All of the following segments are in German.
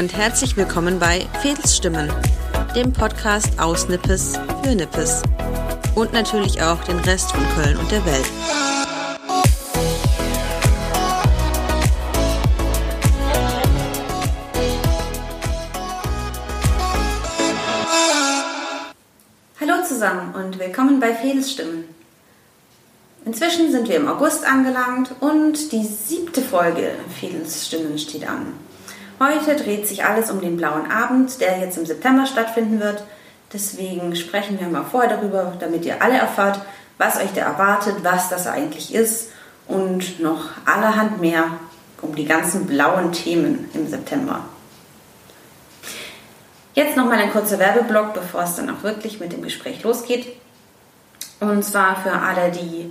und herzlich willkommen bei Fädelsstimmen, dem Podcast aus Nippes für Nippes und natürlich auch den Rest von Köln und der Welt. Hallo zusammen und willkommen bei Fädelsstimmen. Inzwischen sind wir im August angelangt und die siebte Folge Fädelsstimmen steht an. Heute dreht sich alles um den blauen Abend, der jetzt im September stattfinden wird. Deswegen sprechen wir mal vorher darüber, damit ihr alle erfahrt, was euch da erwartet, was das eigentlich ist und noch allerhand mehr um die ganzen blauen Themen im September. Jetzt nochmal ein kurzer Werbeblock, bevor es dann auch wirklich mit dem Gespräch losgeht. Und zwar für alle, die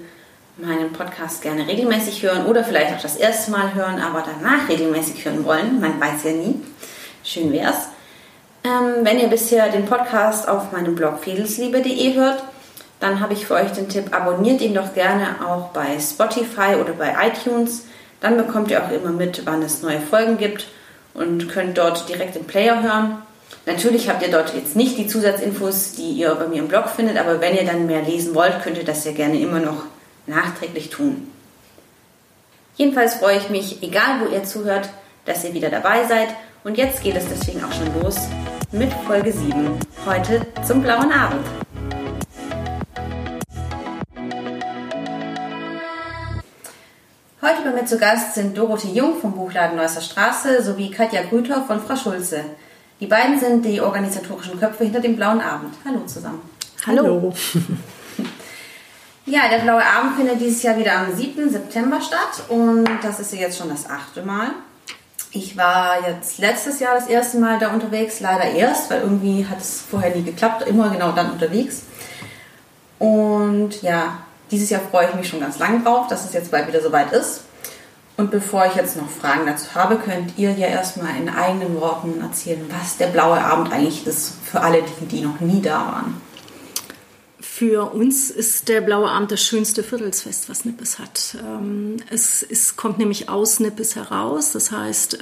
meinen Podcast gerne regelmäßig hören oder vielleicht auch das erste Mal hören, aber danach regelmäßig hören wollen. Man weiß ja nie. Schön wär's. Ähm, wenn ihr bisher den Podcast auf meinem Blog fedelsliebe.de hört, dann habe ich für euch den Tipp, abonniert ihn doch gerne auch bei Spotify oder bei iTunes. Dann bekommt ihr auch immer mit, wann es neue Folgen gibt und könnt dort direkt den Player hören. Natürlich habt ihr dort jetzt nicht die Zusatzinfos, die ihr bei mir im Blog findet, aber wenn ihr dann mehr lesen wollt, könnt ihr das ja gerne immer noch nachträglich tun. Jedenfalls freue ich mich, egal wo ihr zuhört, dass ihr wieder dabei seid. Und jetzt geht es deswegen auch schon los mit Folge 7. Heute zum blauen Abend. Heute bei mir zu Gast sind Dorothee Jung vom Buchladen Neusser Straße sowie Katja Grüter von Frau Schulze. Die beiden sind die organisatorischen Köpfe hinter dem blauen Abend. Hallo zusammen. Hallo. Ja, der Blaue Abend findet dieses Jahr wieder am 7. September statt und das ist ja jetzt schon das achte Mal. Ich war jetzt letztes Jahr das erste Mal da unterwegs, leider erst, weil irgendwie hat es vorher nie geklappt, immer genau dann unterwegs. Und ja, dieses Jahr freue ich mich schon ganz lange drauf, dass es jetzt bald wieder soweit ist. Und bevor ich jetzt noch Fragen dazu habe, könnt ihr ja erstmal in eigenen Worten erzählen, was der Blaue Abend eigentlich ist für alle, die, die noch nie da waren. Für uns ist der Blaue Abend das schönste Viertelsfest, was Nippes hat. Ähm, es, es kommt nämlich aus Nippes heraus. Das heißt,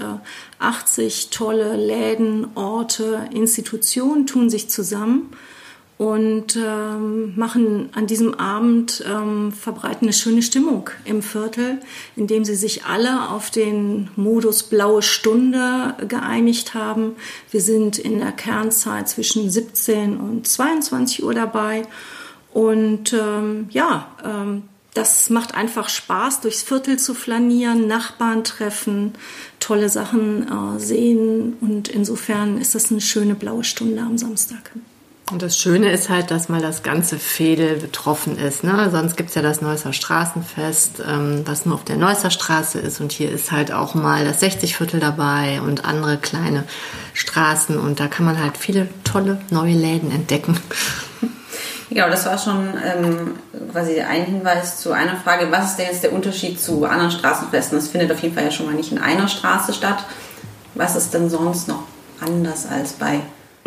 80 äh, tolle Läden, Orte, Institutionen tun sich zusammen und ähm, machen an diesem Abend, ähm, verbreiten eine schöne Stimmung im Viertel, indem sie sich alle auf den Modus Blaue Stunde geeinigt haben. Wir sind in der Kernzeit zwischen 17 und 22 Uhr dabei und ähm, ja, ähm, das macht einfach Spaß, durchs Viertel zu flanieren, Nachbarn treffen, tolle Sachen äh, sehen. Und insofern ist das eine schöne blaue Stunde am Samstag. Und das Schöne ist halt, dass mal das ganze Fädel betroffen ist. Ne? Sonst gibt's ja das Neusser Straßenfest, ähm, was nur auf der Neusser Straße ist. Und hier ist halt auch mal das 60-Viertel dabei und andere kleine Straßen. Und da kann man halt viele tolle neue Läden entdecken. Genau, das war schon ähm, quasi ein Hinweis zu einer Frage, was ist denn jetzt der Unterschied zu anderen Straßenfesten? Das findet auf jeden Fall ja schon mal nicht in einer Straße statt. Was ist denn sonst noch anders als bei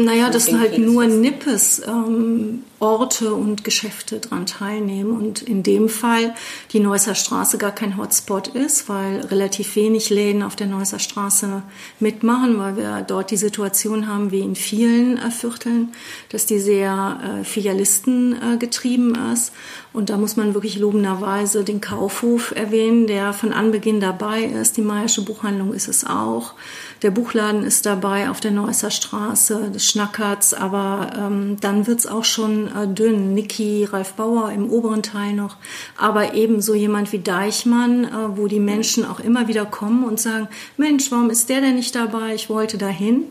naja, dass halt nur Nippes ähm, Orte und Geschäfte daran teilnehmen und in dem Fall die Neusser Straße gar kein Hotspot ist, weil relativ wenig Läden auf der Neusser Straße mitmachen, weil wir dort die Situation haben wie in vielen äh, Vierteln, dass die sehr äh, Filialisten äh, getrieben ist und da muss man wirklich lobenderweise den Kaufhof erwähnen, der von Anbeginn dabei ist. Die Meiersche Buchhandlung ist es auch. Der Buchladen ist dabei auf der Neusser Straße, des Schnackerts, aber ähm, dann wird's auch schon dünn. Niki, Ralf Bauer im oberen Teil noch, aber ebenso jemand wie Deichmann, äh, wo die Menschen auch immer wieder kommen und sagen, Mensch, warum ist der denn nicht dabei? Ich wollte dahin.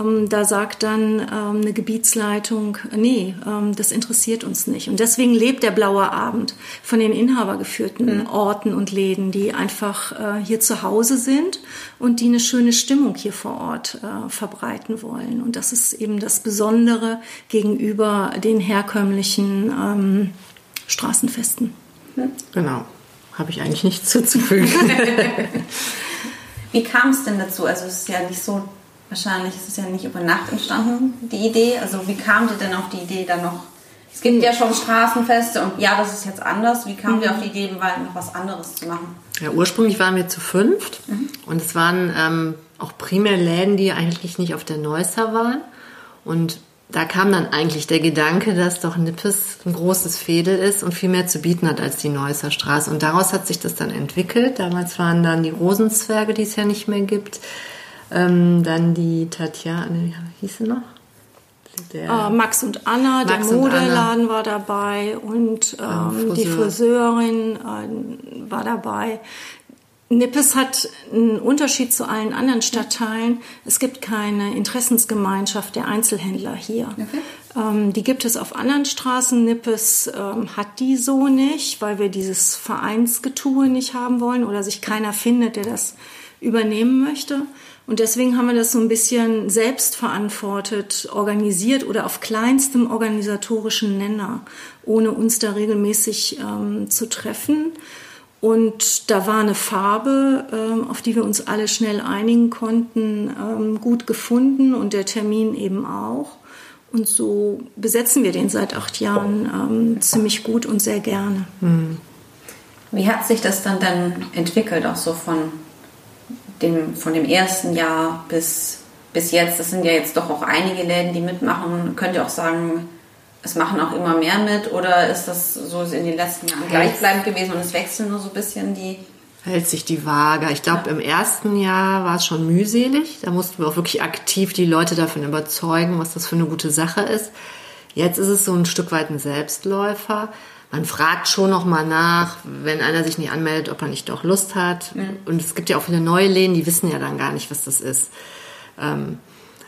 Ähm, da sagt dann ähm, eine Gebietsleitung, nee, ähm, das interessiert uns nicht. Und deswegen lebt der Blaue Abend von den inhabergeführten mhm. Orten und Läden, die einfach äh, hier zu Hause sind und die eine schöne Stimmung hier vor Ort äh, verbreiten wollen. Und das ist eben das Besondere gegenüber den herkömmlichen ähm, Straßenfesten. Genau, habe ich eigentlich nichts zuzufügen. Wie kam es denn dazu? Also es ist ja nicht so Wahrscheinlich ist es ja nicht über Nacht entstanden, die Idee. Also wie kam ihr denn auf die Idee dann noch? Es gibt ja schon Straßenfeste und ja, das ist jetzt anders. Wie kam mhm. ihr auf die Idee, mal noch was anderes zu machen? Ja, ursprünglich waren wir zu fünft mhm. und es waren ähm, auch primär Läden, die eigentlich nicht auf der Neusser waren. Und da kam dann eigentlich der Gedanke, dass doch Nippes ein großes Fädel ist und viel mehr zu bieten hat als die Neusser Straße. Und daraus hat sich das dann entwickelt. Damals waren dann die Rosenzwerge, die es ja nicht mehr gibt. Ähm, dann die Tatjana, wie hieß sie noch? Der äh, Max und Anna, Max der Modeladen war dabei und ähm, Friseur. die Friseurin äh, war dabei. Nippes hat einen Unterschied zu allen anderen Stadtteilen. Es gibt keine Interessensgemeinschaft der Einzelhändler hier. Okay. Ähm, die gibt es auf anderen Straßen. Nippes ähm, hat die so nicht, weil wir dieses Vereinsgetue nicht haben wollen oder sich keiner findet, der das übernehmen möchte. Und deswegen haben wir das so ein bisschen selbstverantwortet organisiert oder auf kleinstem organisatorischen Nenner, ohne uns da regelmäßig ähm, zu treffen. Und da war eine Farbe, ähm, auf die wir uns alle schnell einigen konnten, ähm, gut gefunden und der Termin eben auch. Und so besetzen wir den seit acht Jahren ähm, ziemlich gut und sehr gerne. Hm. Wie hat sich das dann dann entwickelt, auch so von dem, von dem ersten Jahr bis, bis jetzt? Das sind ja jetzt doch auch einige Läden, die mitmachen. Könnt ihr auch sagen, es machen auch immer mehr mit oder ist das so in den letzten Jahren gleichbleibend gewesen und es wechseln nur so ein bisschen die hält sich die Waage. Ich glaube, im ersten Jahr war es schon mühselig. Da mussten wir auch wirklich aktiv die Leute davon überzeugen, was das für eine gute Sache ist. Jetzt ist es so ein Stück weit ein Selbstläufer. Man fragt schon noch mal nach, wenn einer sich nicht anmeldet, ob er nicht doch Lust hat. Mhm. Und es gibt ja auch viele neue Läden, die wissen ja dann gar nicht, was das ist. Ähm,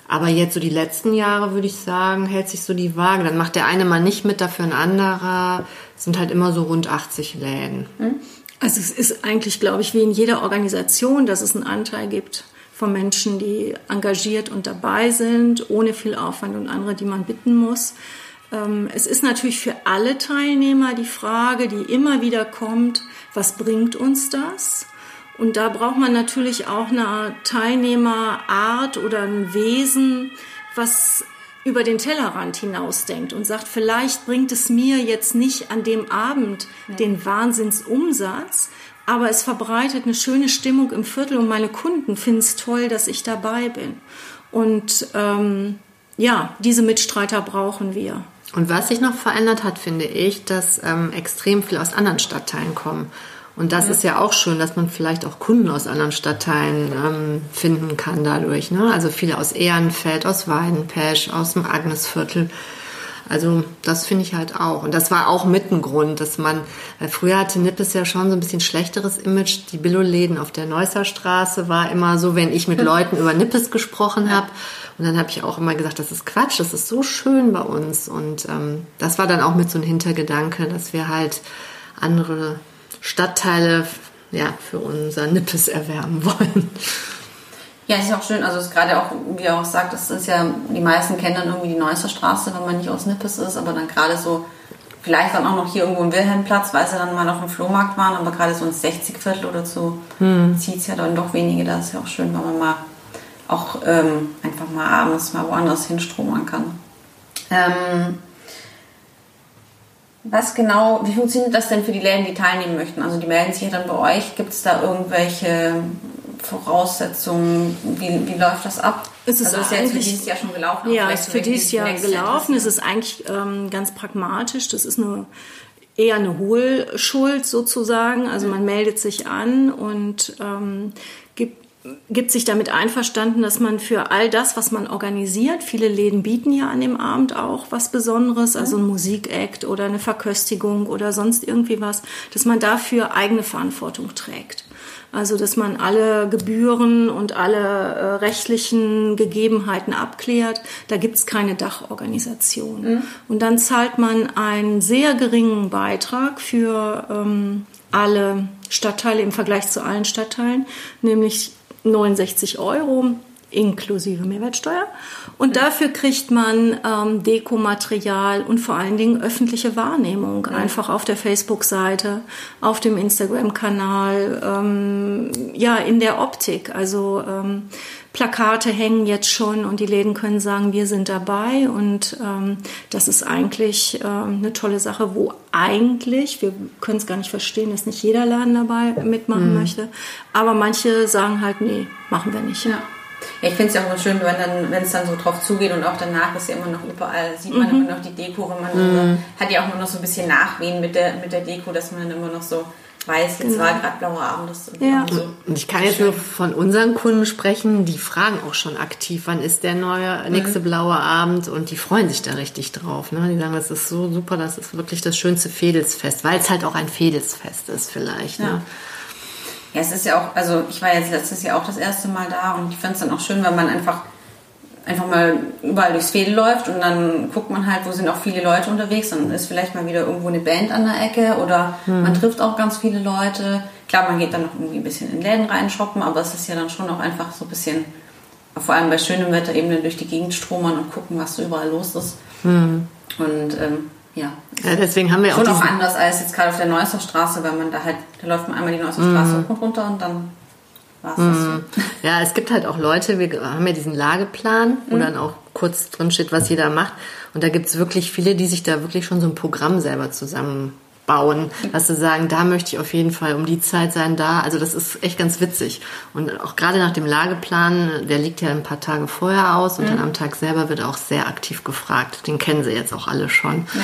aber jetzt so die letzten Jahre, würde ich sagen, hält sich so die Waage. Dann macht der eine mal nicht mit, dafür ein anderer. Es sind halt immer so rund 80 Läden. Hm? Also es ist eigentlich, glaube ich, wie in jeder Organisation, dass es einen Anteil gibt von Menschen, die engagiert und dabei sind, ohne viel Aufwand und andere, die man bitten muss. Ähm, es ist natürlich für alle Teilnehmer die Frage, die immer wieder kommt, was bringt uns das? Und da braucht man natürlich auch eine Teilnehmerart oder ein Wesen, was über den Tellerrand hinausdenkt und sagt, vielleicht bringt es mir jetzt nicht an dem Abend den Wahnsinnsumsatz, aber es verbreitet eine schöne Stimmung im Viertel und meine Kunden finden es toll, dass ich dabei bin. Und ähm, ja, diese Mitstreiter brauchen wir. Und was sich noch verändert hat, finde ich, dass ähm, extrem viel aus anderen Stadtteilen kommen. Und das ja. ist ja auch schön, dass man vielleicht auch Kunden aus anderen Stadtteilen ähm, finden kann dadurch. Ne? Also viele aus Ehrenfeld, aus Weidenpesch, aus dem Agnesviertel. Also das finde ich halt auch. Und das war auch mit ein Grund, dass man, weil früher hatte Nippes ja schon so ein bisschen schlechteres Image. Die Billo-Läden auf der Neusser Straße war immer so, wenn ich mit Leuten über Nippes gesprochen habe. Und dann habe ich auch immer gesagt, das ist Quatsch, das ist so schön bei uns. Und ähm, das war dann auch mit so ein Hintergedanke, dass wir halt andere Stadtteile ja, für unser Nippes erwerben wollen. Ja, ist auch schön. Also es ist gerade auch, wie er auch sagt, das ist ja, die meisten kennen dann irgendwie die Neusser Straße, wenn man nicht aus Nippes ist, aber dann gerade so, vielleicht dann auch noch hier irgendwo im Wilhelmplatz, weil sie dann mal auf dem Flohmarkt waren, aber gerade so ins 60-Viertel oder so hm. zieht es ja dann doch wenige. Da ist ja auch schön, wenn man mal auch ähm, einfach mal abends mal woanders hinstromern kann. Ähm, was genau, wie funktioniert das denn für die Läden, die teilnehmen möchten? Also die melden sich ja dann bei euch. Gibt es da irgendwelche Voraussetzungen? Wie, wie läuft das ab? Es ist, also ist ja jetzt für dieses Jahr schon gelaufen. Ja, es ist für dieses Jahr gelaufen. Es ist eigentlich ähm, ganz pragmatisch. Das ist eine eher eine Hohlschuld sozusagen. Also man meldet sich an und ähm, gibt gibt sich damit einverstanden, dass man für all das, was man organisiert, viele Läden bieten ja an dem Abend auch was Besonderes, also ein Musikakt oder eine Verköstigung oder sonst irgendwie was, dass man dafür eigene Verantwortung trägt. Also, dass man alle Gebühren und alle äh, rechtlichen Gegebenheiten abklärt. Da gibt's keine Dachorganisation. Mhm. Und dann zahlt man einen sehr geringen Beitrag für ähm, alle Stadtteile im Vergleich zu allen Stadtteilen, nämlich 69 Euro inklusive Mehrwertsteuer. Und dafür kriegt man ähm, Dekomaterial und vor allen Dingen öffentliche Wahrnehmung. Ja. Einfach auf der Facebook-Seite, auf dem Instagram-Kanal, ähm, ja, in der Optik. Also ähm, Plakate hängen jetzt schon und die Läden können sagen, wir sind dabei. Und ähm, das ist eigentlich ähm, eine tolle Sache, wo eigentlich, wir können es gar nicht verstehen, dass nicht jeder Laden dabei mitmachen mhm. möchte. Aber manche sagen halt, nee, machen wir nicht. Ja. Ja, ich finde es ja auch immer schön, wenn dann, wenn es dann so drauf zugeht und auch danach ist ja immer noch überall, sieht man mhm. immer noch die Deko, wenn man mhm. hat ja auch immer noch so ein bisschen Nachwehen mit der, mit der Deko, dass man dann immer noch so weiß, jetzt genau. war gerade blauer Abend. Das ja. so und ich kann jetzt nur von unseren Kunden sprechen, die fragen auch schon aktiv, wann ist der neue, mhm. nächste mhm. blaue Abend und die freuen sich da richtig drauf. Ne? Die sagen, das ist so super, das ist wirklich das schönste Fedelsfest, weil es halt auch ein Fedelsfest ist vielleicht. Ne? Ja. Es ist ja auch, also ich war jetzt letztes Jahr auch das erste Mal da und ich finde es dann auch schön, wenn man einfach einfach mal überall durchs Fädel läuft und dann guckt man halt, wo sind auch viele Leute unterwegs. Dann ist vielleicht mal wieder irgendwo eine Band an der Ecke oder hm. man trifft auch ganz viele Leute. Klar, man geht dann noch irgendwie ein bisschen in Läden rein shoppen, aber es ist ja dann schon auch einfach so ein bisschen, vor allem bei schönem Wetter, eben dann durch die Gegend stromern und gucken, was so überall los ist. Hm. Und ähm, ja. ja. Deswegen haben wir schon auch. Schon auch anders als jetzt gerade auf der Neusser Straße, weil man da halt, da läuft man einmal die Neusser Straße mhm. hoch und runter und dann war es mhm. das. Ja, es gibt halt auch Leute, wir haben ja diesen Lageplan, wo mhm. dann auch kurz drin steht, was jeder macht. Und da gibt es wirklich viele, die sich da wirklich schon so ein Programm selber zusammenbauen, dass sie sagen, da möchte ich auf jeden Fall um die Zeit sein, da. Also das ist echt ganz witzig. Und auch gerade nach dem Lageplan, der liegt ja ein paar Tage vorher aus und mhm. dann am Tag selber wird auch sehr aktiv gefragt. Den kennen sie jetzt auch alle schon. Ja.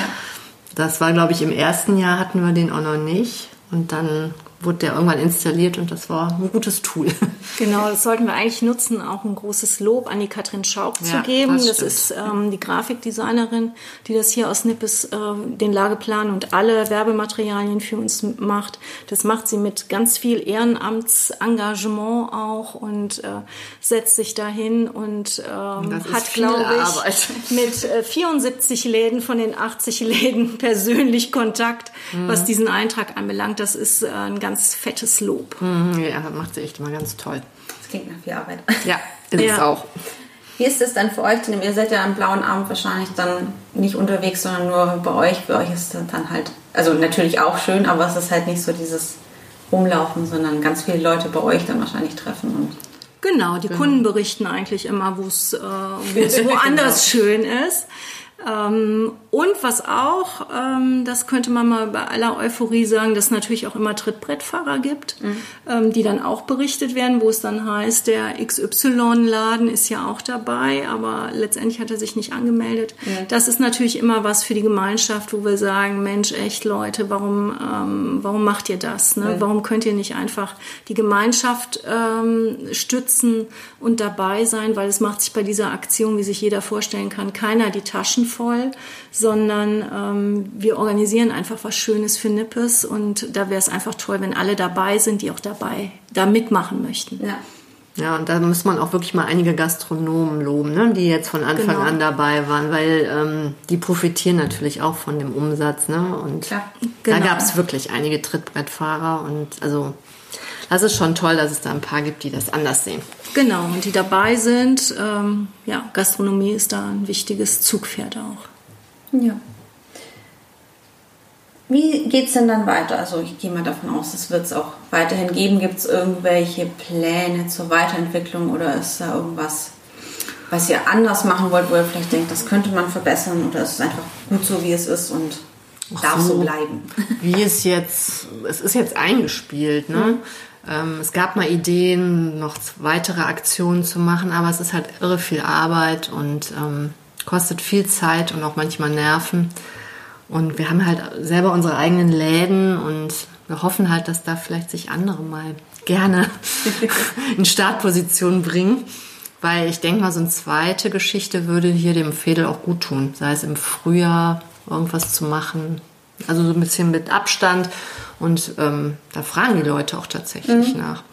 Das war, glaube ich, im ersten Jahr hatten wir den auch noch nicht. Und dann wurde der irgendwann installiert und das war ein gutes Tool. Genau, das sollten wir eigentlich nutzen, auch ein großes Lob an die Katrin Schaub ja, zu geben. Das, das ist ähm, die Grafikdesignerin, die das hier aus Nippes äh, den Lageplan und alle Werbematerialien für uns macht. Das macht sie mit ganz viel Ehrenamtsengagement auch und äh, setzt sich dahin und ähm, hat, glaube ich, mit äh, 74 Läden von den 80 Läden persönlich Kontakt, mhm. was diesen Eintrag anbelangt. Das ist äh, ein ganz ganz fettes Lob. Mhm, ja, macht sie echt immer ganz toll. Das klingt nach viel Arbeit. Ja, ist ja. es auch. Wie ist es dann für euch? Denn ihr seid ja am blauen Abend wahrscheinlich dann nicht unterwegs, sondern nur bei euch. Für euch ist es dann halt, also natürlich auch schön, aber es ist halt nicht so dieses Rumlaufen, sondern ganz viele Leute bei euch dann wahrscheinlich treffen und Genau, die genau. Kunden berichten eigentlich immer, wo es äh, woanders genau. schön ist. Ähm, und was auch, ähm, das könnte man mal bei aller Euphorie sagen, dass es natürlich auch immer Trittbrettfahrer gibt, mhm. ähm, die dann auch berichtet werden, wo es dann heißt, der XY-Laden ist ja auch dabei, aber letztendlich hat er sich nicht angemeldet. Mhm. Das ist natürlich immer was für die Gemeinschaft, wo wir sagen, Mensch, echt Leute, warum, ähm, warum macht ihr das? Ne? Mhm. Warum könnt ihr nicht einfach die Gemeinschaft ähm, stützen und dabei sein? Weil es macht sich bei dieser Aktion, wie sich jeder vorstellen kann, keiner die Taschen voll, sondern ähm, wir organisieren einfach was Schönes für Nippes und da wäre es einfach toll, wenn alle dabei sind, die auch dabei da mitmachen möchten. Ja. Ja, und da muss man auch wirklich mal einige Gastronomen loben, ne, die jetzt von Anfang genau. an dabei waren, weil ähm, die profitieren natürlich auch von dem Umsatz. Ne? Und ja, genau. da gab es wirklich einige Trittbrettfahrer und also das ist schon toll, dass es da ein paar gibt, die das anders sehen. Genau, und die dabei sind. Ähm, ja, Gastronomie ist da ein wichtiges Zugpferd auch. Ja. Wie geht es denn dann weiter? Also ich gehe mal davon aus, es wird es auch weiterhin geben. Gibt es irgendwelche Pläne zur Weiterentwicklung oder ist da irgendwas, was ihr anders machen wollt, wo ihr vielleicht denkt, das könnte man verbessern oder ist es einfach gut so, wie es ist und darf so, so, bleiben? Wie es jetzt, es ist jetzt eingespielt, ne? Mhm. Ähm, es gab mal Ideen, noch weitere Aktionen zu machen, aber es ist halt irre viel Arbeit und ähm, kostet viel Zeit und auch manchmal Nerven. Und wir haben halt selber unsere eigenen Läden und wir hoffen halt, dass da vielleicht sich andere mal gerne in Startposition bringen. Weil ich denke mal, so eine zweite Geschichte würde hier dem Fädel auch gut tun. Sei es im Frühjahr irgendwas zu machen. Also so ein bisschen mit Abstand und ähm, da fragen die Leute auch tatsächlich mhm. nach.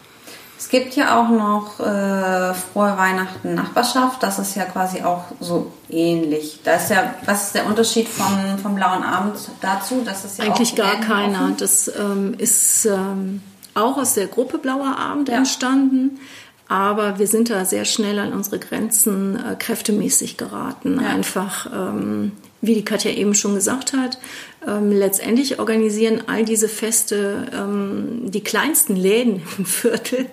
Es gibt ja auch noch äh, Frohe Weihnachten Nachbarschaft. Das ist ja quasi auch so ähnlich. Da ist ja, was ist der Unterschied vom, vom Blauen Abend dazu? Das ist ja Eigentlich gar keiner. Offen. Das ähm, ist ähm, auch aus der Gruppe Blauer Abend ja. entstanden. Aber wir sind da sehr schnell an unsere Grenzen äh, kräftemäßig geraten. Ja. Einfach, ähm, wie die Katja eben schon gesagt hat, ähm, letztendlich organisieren all diese Feste ähm, die kleinsten Läden im Viertel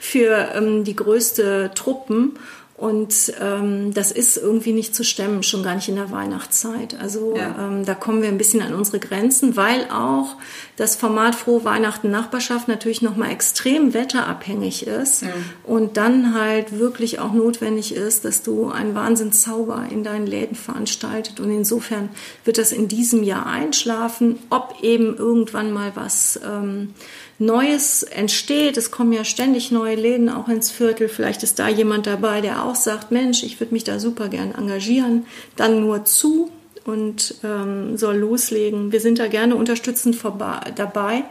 für ähm, die größte Truppen. Und ähm, das ist irgendwie nicht zu stemmen, schon gar nicht in der Weihnachtszeit. Also ja. ähm, da kommen wir ein bisschen an unsere Grenzen, weil auch das Format Frohe Weihnachten Nachbarschaft natürlich nochmal extrem wetterabhängig ist mhm. und dann halt wirklich auch notwendig ist, dass du einen Wahnsinnszauber in deinen Läden veranstaltet. Und insofern wird das in diesem Jahr einschlafen, ob eben irgendwann mal was ähm, Neues entsteht. Es kommen ja ständig neue Läden auch ins Viertel. Vielleicht ist da jemand dabei, der auch sagt, Mensch, ich würde mich da super gern engagieren. Dann nur zu und ähm, soll loslegen. Wir sind da gerne unterstützend vorbei, dabei.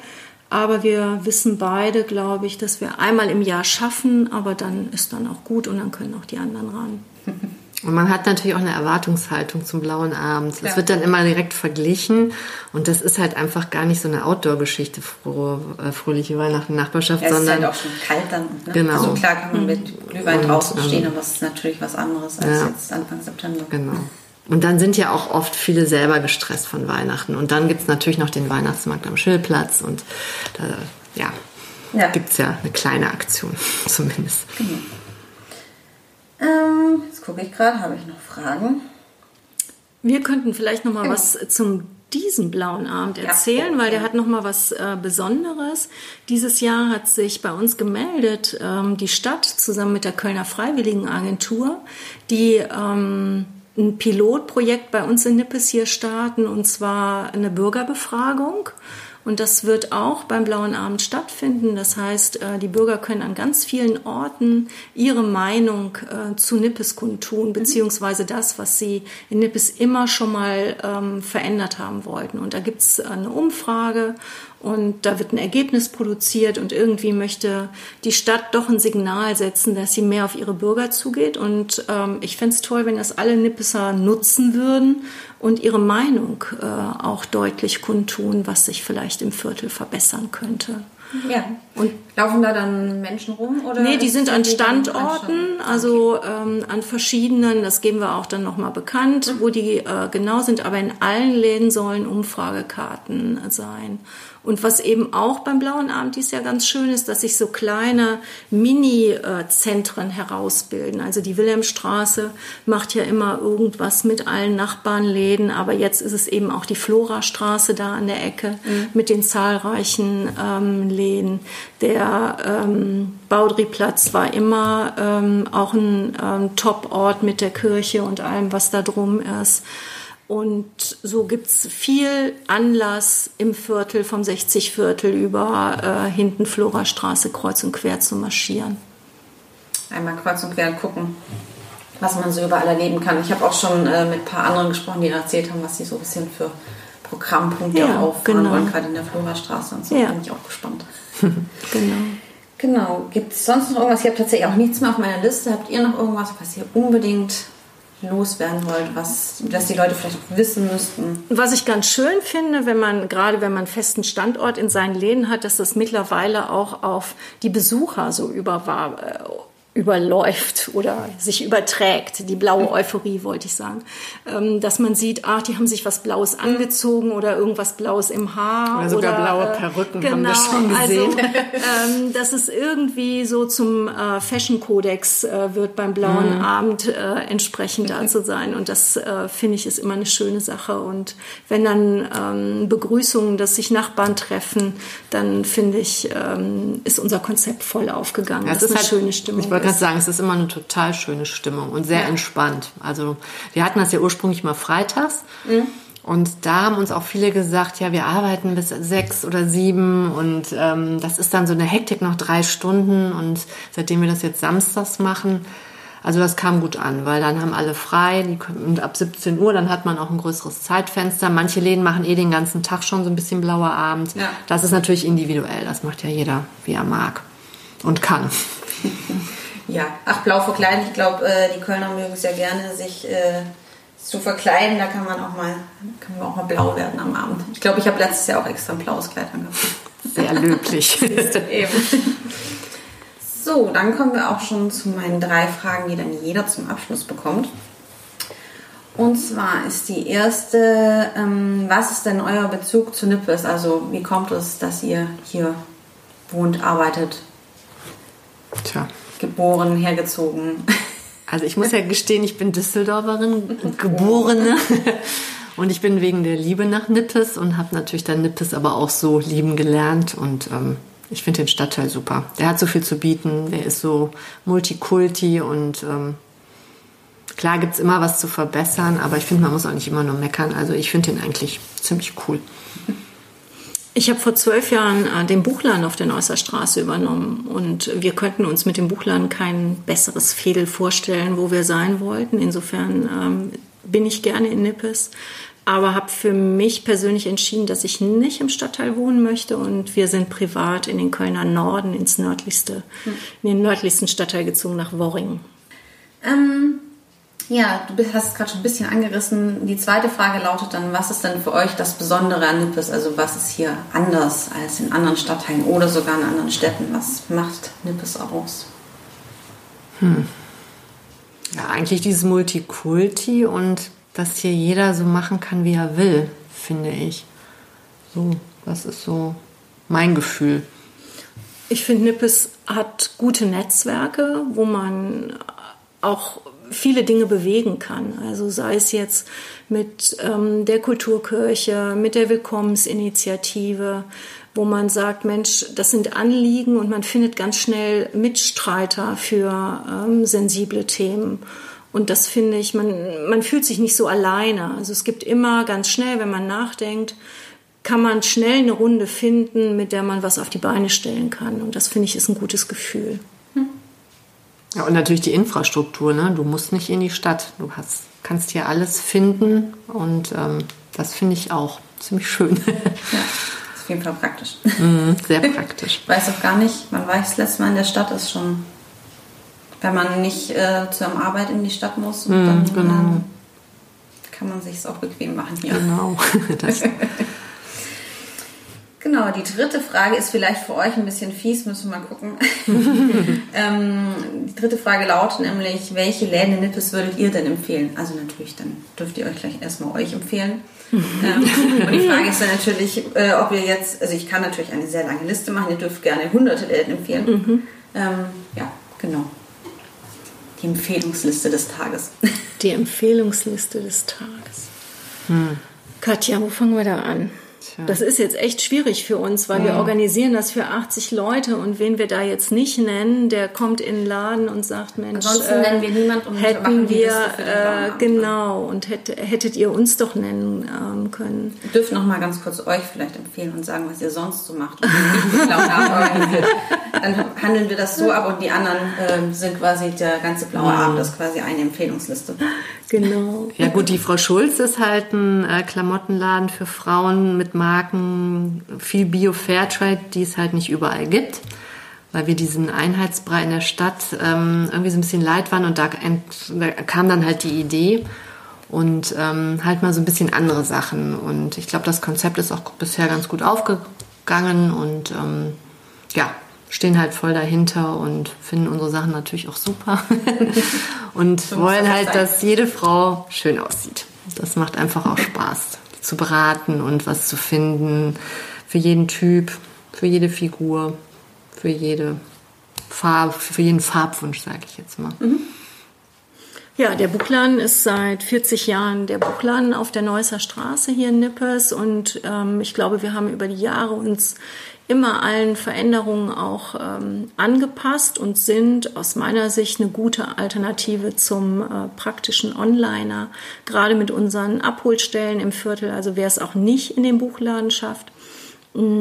Aber wir wissen beide, glaube ich, dass wir einmal im Jahr schaffen, aber dann ist dann auch gut und dann können auch die anderen ran. Und man hat natürlich auch eine Erwartungshaltung zum blauen Abend. Es ja. wird dann immer direkt verglichen und das ist halt einfach gar nicht so eine Outdoor-Geschichte, frohe, äh, fröhliche Weihnachten, Nachbarschaft, ja, es sondern... ist halt auch schon kalt dann. Ne? Genau. Also klar kann man mit Glühwein und, draußen stehen, ähm, aber es ist natürlich was anderes als ja. jetzt Anfang September. Genau. Und dann sind ja auch oft viele selber gestresst von Weihnachten. Und dann gibt es natürlich noch den Weihnachtsmarkt am Schillplatz und da, ja, ja. gibt es ja eine kleine Aktion zumindest. Genau. Ähm, gucke ich gerade, habe ich noch Fragen? Wir könnten vielleicht noch mal genau. was zum diesen blauen Abend erzählen, ja. weil der hat noch mal was äh, Besonderes. Dieses Jahr hat sich bei uns gemeldet ähm, die Stadt zusammen mit der Kölner Freiwilligenagentur, die ähm, ein Pilotprojekt bei uns in Nippes hier starten und zwar eine Bürgerbefragung. Und das wird auch beim Blauen Abend stattfinden. Das heißt, äh, die Bürger können an ganz vielen Orten ihre Meinung äh, zu Nippes kundtun, beziehungsweise das, was sie in Nippes immer schon mal ähm, verändert haben wollten. Und da gibt es eine Umfrage und da wird ein Ergebnis produziert und irgendwie möchte die Stadt doch ein Signal setzen, dass sie mehr auf ihre Bürger zugeht. Und ähm, ich fände es toll, wenn das alle Nippeser nutzen würden und ihre Meinung äh, auch deutlich kundtun, was sich vielleicht im Viertel verbessern könnte. Ja. Und laufen da dann Menschen rum oder? Nee, die sind an Standorten, also ähm, an verschiedenen, das geben wir auch dann nochmal bekannt, mhm. wo die äh, genau sind, aber in allen Läden sollen Umfragekarten sein. Und was eben auch beim Blauen Abend dies Jahr ganz schön ist, dass sich so kleine Mini-Zentren herausbilden. Also die Wilhelmstraße macht ja immer irgendwas mit allen Nachbarnläden, aber jetzt ist es eben auch die Florastraße da an der Ecke mhm. mit den zahlreichen ähm, Läden. Der ähm, Baudriplatz war immer ähm, auch ein ähm, Top-Ort mit der Kirche und allem, was da drum ist. Und so gibt's viel Anlass im Viertel vom 60 Viertel über äh, hinten Florastraße kreuz und quer zu marschieren. Einmal kreuz und quer gucken, was man so überall erleben kann. Ich habe auch schon äh, mit ein paar anderen gesprochen, die erzählt haben, was sie so ein bisschen für Programmpunkte ja, auffahren genau. wollen, gerade in der Florastraße und so. Ja. Bin ich auch gespannt. genau. Genau. Gibt es sonst noch irgendwas? Ich habe tatsächlich auch nichts mehr auf meiner Liste. Habt ihr noch irgendwas, was ihr unbedingt loswerden wollt, was dass die Leute vielleicht wissen müssten. Was ich ganz schön finde, wenn man gerade wenn man einen festen Standort in seinen Läden hat, dass das mittlerweile auch auf die Besucher so über überläuft oder sich überträgt, die blaue Euphorie wollte ich sagen, ähm, dass man sieht, ach, die haben sich was Blaues mhm. angezogen oder irgendwas Blaues im Haar. Oder sogar oder, blaue äh, Perücken genau, haben wir genau, schon gesehen. Also, ähm, dass es irgendwie so zum äh, Fashion-Kodex äh, wird beim blauen mhm. Abend äh, entsprechend da zu sein und das äh, finde ich ist immer eine schöne Sache und wenn dann ähm, Begrüßungen, dass sich Nachbarn treffen, dann finde ich, ähm, ist unser Konzept voll aufgegangen. Ja, das ist eine halt, schöne Stimmung gerade sagen, es ist immer eine total schöne Stimmung und sehr ja. entspannt. Also wir hatten das ja ursprünglich mal freitags. Mhm. Und da haben uns auch viele gesagt, ja, wir arbeiten bis sechs oder sieben und ähm, das ist dann so eine Hektik noch drei Stunden. Und seitdem wir das jetzt samstags machen, also das kam gut an, weil dann haben alle frei und ab 17 Uhr, dann hat man auch ein größeres Zeitfenster. Manche Läden machen eh den ganzen Tag schon so ein bisschen blauer Abend. Ja. Das ist natürlich individuell, das macht ja jeder, wie er mag und kann. Ja, ach, blau verkleiden. Ich glaube, äh, die Kölner mögen es ja gerne, sich äh, zu verkleiden. Da kann man auch mal, kann man auch mal blau werden am Abend. Ich glaube, ich habe letztes Jahr auch extra ein blaues Kleid angehabt. Sehr löblich. Eben. So, dann kommen wir auch schon zu meinen drei Fragen, die dann jeder zum Abschluss bekommt. Und zwar ist die erste, ähm, was ist denn euer Bezug zu Nippes? Also wie kommt es, dass ihr hier wohnt, arbeitet? Tja, geboren, hergezogen. Also ich muss ja gestehen, ich bin Düsseldorferin, geborene. Und ich bin wegen der Liebe nach Nippes und habe natürlich dann Nippes aber auch so lieben gelernt. Und ähm, ich finde den Stadtteil super. Der hat so viel zu bieten, der ist so multikulti und ähm, klar gibt's immer was zu verbessern, aber ich finde, man muss auch nicht immer nur meckern. Also ich finde den eigentlich ziemlich cool. Ich habe vor zwölf Jahren äh, den Buchladen auf der Neusser Straße übernommen und wir könnten uns mit dem Buchladen kein besseres Fädel vorstellen, wo wir sein wollten. Insofern ähm, bin ich gerne in Nippes, aber habe für mich persönlich entschieden, dass ich nicht im Stadtteil wohnen möchte und wir sind privat in den Kölner Norden ins nördlichste, hm. in den nördlichsten Stadtteil gezogen nach Worring. Ähm, ja, du hast es gerade schon ein bisschen angerissen. Die zweite Frage lautet dann, was ist denn für euch das Besondere an Nippes? Also was ist hier anders als in anderen Stadtteilen oder sogar in anderen Städten? Was macht Nippes aus? Hm. Ja, eigentlich dieses Multikulti und dass hier jeder so machen kann, wie er will, finde ich. So, das ist so mein Gefühl. Ich finde, Nippes hat gute Netzwerke, wo man auch viele Dinge bewegen kann. Also sei es jetzt mit ähm, der Kulturkirche, mit der Willkommensinitiative, wo man sagt, Mensch, das sind Anliegen und man findet ganz schnell Mitstreiter für ähm, sensible Themen. Und das finde ich, man, man fühlt sich nicht so alleine. Also es gibt immer ganz schnell, wenn man nachdenkt, kann man schnell eine Runde finden, mit der man was auf die Beine stellen kann. Und das finde ich ist ein gutes Gefühl. Ja, und natürlich die Infrastruktur. Ne? Du musst nicht in die Stadt. Du hast, kannst hier alles finden und ähm, das finde ich auch ziemlich schön. ja, ist auf jeden Fall praktisch. Mhm, sehr praktisch. Ich weiß auch gar nicht, man war ich das letzte Mal in der Stadt, ist schon, wenn man nicht äh, zur Arbeit in die Stadt muss, mhm, dann genau. äh, kann man sich es auch bequem machen hier. Genau. Das, Genau, die dritte Frage ist vielleicht für euch ein bisschen fies, müssen wir mal gucken. ähm, die dritte Frage lautet nämlich, welche Läden in Nippes würdet ihr denn empfehlen? Also natürlich, dann dürft ihr euch gleich erstmal euch empfehlen. ähm, und die Frage ist dann natürlich, äh, ob ihr jetzt, also ich kann natürlich eine sehr lange Liste machen, ihr dürft gerne hunderte Läden empfehlen. Mhm. Ähm, ja, genau. Die Empfehlungsliste des Tages. Die Empfehlungsliste des Tages. Hm. Katja, wo fangen wir da an? Tja. Das ist jetzt echt schwierig für uns, weil ja. wir organisieren das für 80 Leute und wen wir da jetzt nicht nennen, der kommt in den Laden und sagt, Mensch, Ansonsten äh, nennen wir niemand und hätten wir äh, genau und hätte, hättet ihr uns doch nennen ähm, können. Ihr dürft noch mal ganz kurz euch vielleicht empfehlen und sagen, was ihr sonst so macht. Dann handeln wir das so ab und die anderen äh, sind quasi der ganze blaue Abend, das ist quasi eine Empfehlungsliste. Genau. Ja gut, die Frau Schulz ist halt ein äh, Klamottenladen für Frauen mit Marken, viel Bio-Fairtrade, die es halt nicht überall gibt, weil wir diesen Einheitsbrei in der Stadt ähm, irgendwie so ein bisschen leid waren und da, da kam dann halt die Idee und ähm, halt mal so ein bisschen andere Sachen. Und ich glaube, das Konzept ist auch bisher ganz gut aufgegangen und ähm, ja, stehen halt voll dahinter und finden unsere Sachen natürlich auch super und wollen halt, dass jede Frau schön aussieht. Das macht einfach auch Spaß, zu beraten und was zu finden für jeden Typ, für jede Figur, für jede Farbe, für jeden Farbwunsch, sage ich jetzt mal. Mhm. Ja, der Buchladen ist seit 40 Jahren der Buchladen auf der Neusser Straße hier in Nippes und ähm, ich glaube, wir haben über die Jahre uns immer allen Veränderungen auch ähm, angepasst und sind aus meiner Sicht eine gute Alternative zum äh, praktischen Onliner, gerade mit unseren Abholstellen im Viertel. Also wer es auch nicht in den Buchladen schafft,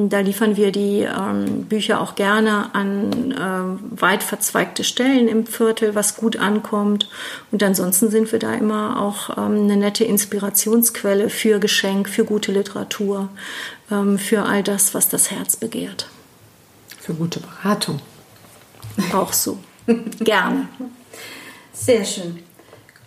da liefern wir die ähm, Bücher auch gerne an äh, weit verzweigte Stellen im Viertel, was gut ankommt. Und ansonsten sind wir da immer auch ähm, eine nette Inspirationsquelle für Geschenk, für gute Literatur ähm, für all das, was das Herz begehrt. Für gute Beratung. Auch so. Gerne. Sehr schön.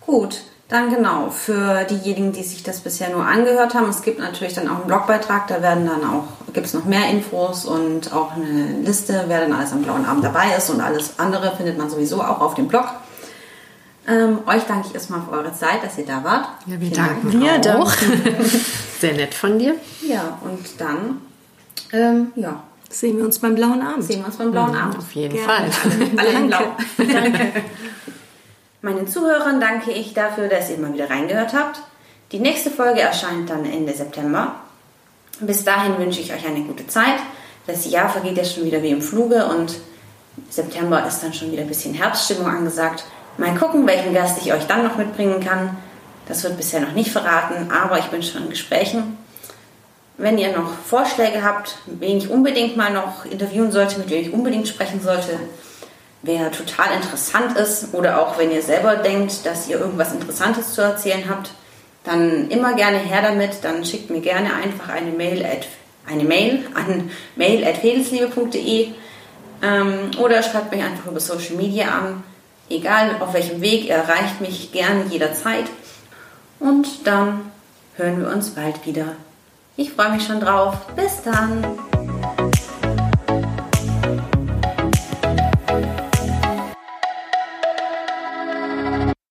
Gut, dann genau, für diejenigen, die sich das bisher nur angehört haben, es gibt natürlich dann auch einen Blogbeitrag, da werden dann auch, gibt es noch mehr Infos und auch eine Liste, wer dann alles am blauen Abend dabei ist und alles andere findet man sowieso auch auf dem Blog. Ähm, euch danke ich erstmal für eure Zeit, dass ihr da wart. Ja, wir danken Dank. wir auch. Sehr nett von dir. Ja, und dann, ähm, ja. Sehen wir uns beim blauen Abend. Sehen wir uns beim blauen Abend. Auf jeden Gerne. Fall. Alle, alle in blau. Danke. Meinen Zuhörern danke ich dafür, dass ihr mal wieder reingehört habt. Die nächste Folge erscheint dann Ende September. Bis dahin wünsche ich euch eine gute Zeit. Das Jahr vergeht jetzt schon wieder wie im Fluge und September ist dann schon wieder ein bisschen Herbststimmung angesagt. Mal gucken, welchen Gast ich euch dann noch mitbringen kann. Das wird bisher noch nicht verraten, aber ich bin schon in Gesprächen. Wenn ihr noch Vorschläge habt, wen ich unbedingt mal noch interviewen sollte, mit wem ich unbedingt sprechen sollte, wer total interessant ist oder auch wenn ihr selber denkt, dass ihr irgendwas Interessantes zu erzählen habt, dann immer gerne her damit. Dann schickt mir gerne einfach eine Mail, at, eine Mail an mail.fedelsliebe.de ähm, oder schreibt mich einfach über Social Media an. Egal auf welchem Weg, ihr erreicht mich gerne jederzeit. Und dann hören wir uns bald wieder. Ich freue mich schon drauf. Bis dann.